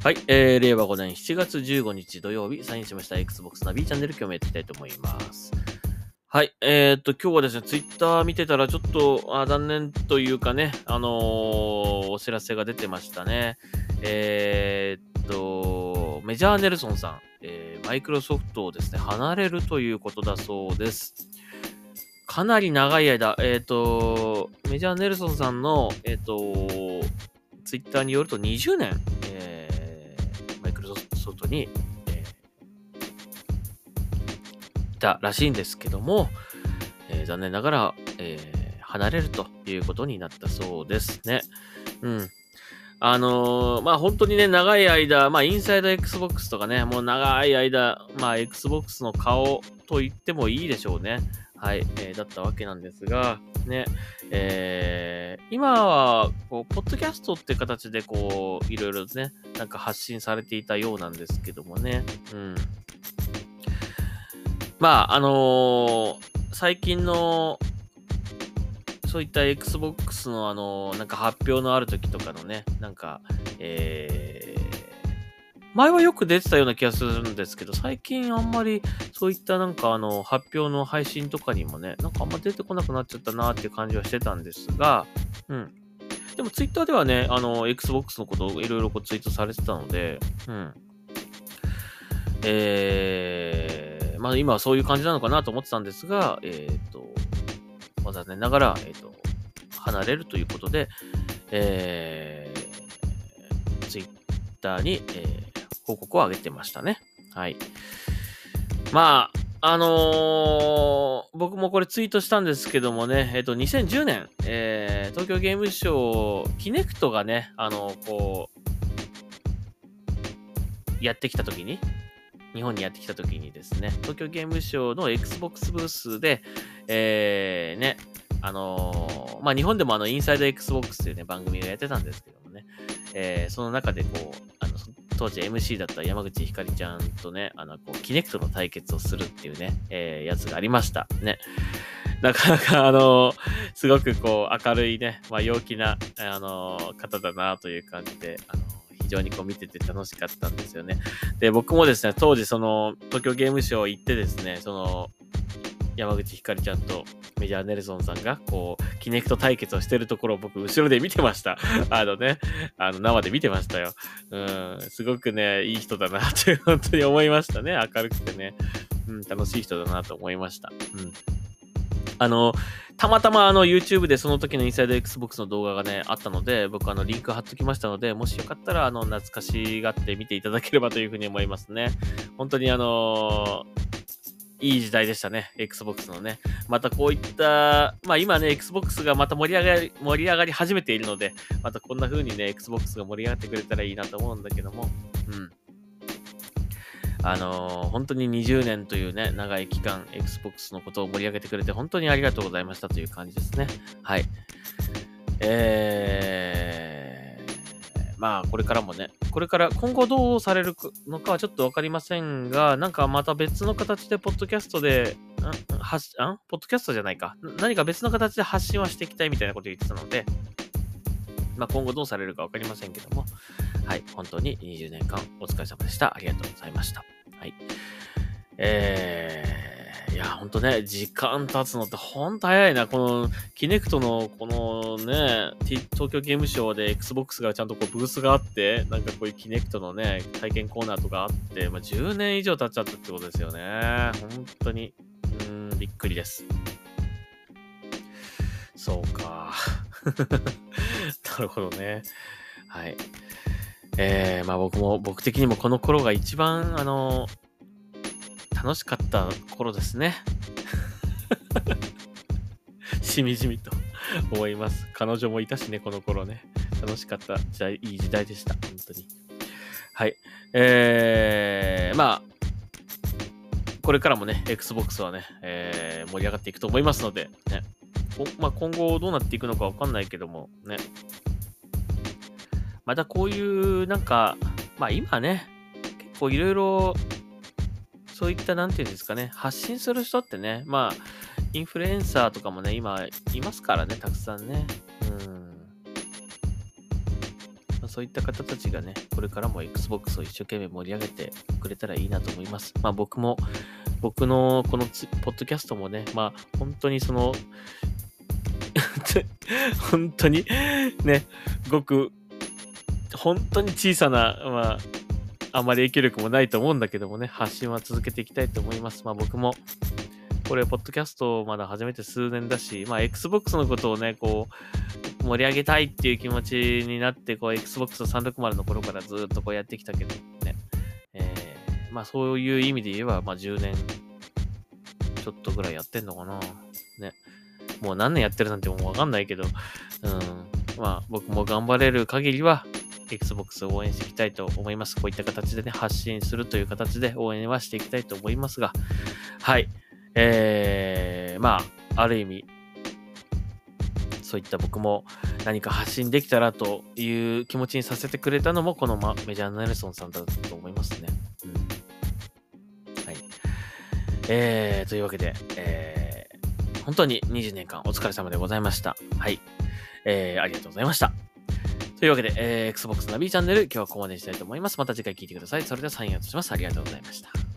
はい、えー、令和5年7月15日土曜日、サインしました Xbox ナビチャンネル、今日もやっていきたいと思います。はい、えー、っと、今日はですね、ツイッター見てたら、ちょっと、あ残念というかね、あのーお知らせが出てましたね。えー、っと、メジャーネルソンさん、えー、マイクロソフトをですね、離れるということだそうです。かなり長い間、えー、と、メジャーネルソンさんの、えー、と、ツイッターによると20年、えークロソフトに、えーいたらしいんですけども、えー残念ながら、えー離れるということになったそうですね。うん。あのーまあ本当にね、長い間、まあインサイド Xbox とかね、もう長い間、まあ Xbox の顔と言ってもいいでしょうね。はい、えーだったわけなんですが、ね、えー今は、こう、ポッドキャストって形で、こう、いろいろね、なんか発信されていたようなんですけどもね。うん。まあ、あのー最近の、そういった Xbox のあのーなんか発表のある時とかのね、なんか、えー前はよく出てたような気がするんですけど、最近あんまりそういったなんかあの発表の配信とかにもね、なんかあんま出てこなくなっちゃったなっていう感じはしてたんですが、うん。でもツイッターではね、あの、Xbox のことをいろいろこうツイートされてたので、うん。えー、まあ今はそういう感じなのかなと思ってたんですが、えっ、と、まあ残念ながら、えっ、と、離れるということで、えー、ツイッターに、えー報告を上げてましたね。はい。まあ、あのー僕もこれツイートしたんですけどもね、えっ、と、2010年、えー東京ゲームショウ、キネクトがね、あのこう、やってきたときに、日本にやってきたときにですね、東京ゲームショウの Xbox ブースで、えー、ね、あのまあ、日本でもあの、インサイド Xbox というね、番組をやってたんですけどもね、えその中でこう、あの、当時 MC だった山口ひかりちゃんとね、あの、こう、キネクトの対決をするっていうね、えーやつがありました。ね。なかなか、あのすごくこう、明るいね、まあ、陽気な、あの方だなという感じで、あの非常にこう見てて楽しかったんですよね。で、僕もですね、当時その、東京ゲームショウ行ってですね、その、山口ひかりちゃんとメジャーネルソンさんが、こう、キネクト対決をしてるところを僕、後ろで見てました。あのね、あの、生で見てましたよ。うん、すごくね、いい人だなって、本当に思いましたね。明るくてね。うん、楽しい人だなと思いました。うん。あの、たまたまあの YouTube でその時のインサイド Xbox の動画がね、あったので、僕あのリンク貼っときましたので、もしよかったらあの懐かしがって見ていただければというふうに思いますね。本当にあのいい時代でしたね、Xbox のね。またこういった、まあ今ね、Xbox がまた盛り上がり、盛り上がり始めているので、またこんな風にね、Xbox が盛り上がってくれたらいいなと思うんだけども、うん。あのー本当に20年というね、長い期間、Xbox のことを盛り上げてくれて、本当にありがとうございましたという感じですね。はい。えー、まあ、これからもね、これから今後どうされるのかはちょっとわかりませんが、なんかまた別の形で、ポッドキャストで、ん発んポッドキャストじゃないか。何か別の形で発信はしていきたいみたいなことを言ってたので、まあ、今後どうされるかわかりませんけども、はい、本当に20年間お疲れ様でした。ありがとうございました。はい。えー、いや、ほんとね、時間経つのってほんと早いな。この、キネクトの、このね、東京ゲームショウで Xbox がちゃんとこうブースがあって、なんかこういうキネクトのね、体験コーナーとかあって、まあ、10年以上経っちゃったってことですよね。本当に、うん、びっくりです。そうか。なるほどね。はい。えー、まあ僕も、僕的にもこの頃が一番、あの、楽しかった頃ですね。しみじみと思います。彼女もいたしね、この頃ね。楽しかった時代、いい時代でした。本当に。はい。えー、まあ、これからもね、Xbox はね、えー盛り上がっていくと思いますので、ね。こまあ、今後どうなっていくのかわかんないけども、ね。またこういう、なんか、まあ今ね、結構いろいろ、そういった、なんていうんですかね、発信する人ってね、まあ、インフルエンサーとかもね、今、いますからね、たくさんね。うん。そういった方たちがね、これからも Xbox を一生懸命盛り上げてくれたらいいなと思います。まあ僕も、僕のこのポッドキャストもね、まあ本当にその、本当にね、ごく、本当に小さな、まあ、あまり影響力もないと思うんだけどもね、発信は続けていきたいと思います。まあ僕も、これ、ポッドキャストまだ始めて数年だし、まあ Xbox のことをね、こう、盛り上げたいっていう気持ちになって、こう、Xbox 360の頃からずっとこうやってきたけどね、えー、まあそういう意味で言えば、まあ10年ちょっとぐらいやってんのかな。ね。もう何年やってるなんてもうわかんないけど、うん。まあ僕も頑張れる限りは、Xbox を応援していきたいと思います。こういった形でね、発信するという形で応援はしていきたいと思いますが、はい。えー、まあ、ある意味、そういった僕も何か発信できたらという気持ちにさせてくれたのも、この、ま、メジャーネルソンさんだったと思いますね。うん。はい。えー、というわけで、えー、本当に20年間お疲れ様でございました。はい。えー、ありがとうございました。というわけで、えー、Xbox ナビチャンネル、今日はここまでにしたいと思います。また次回聞いてください。それではサインアウトします。ありがとうございました。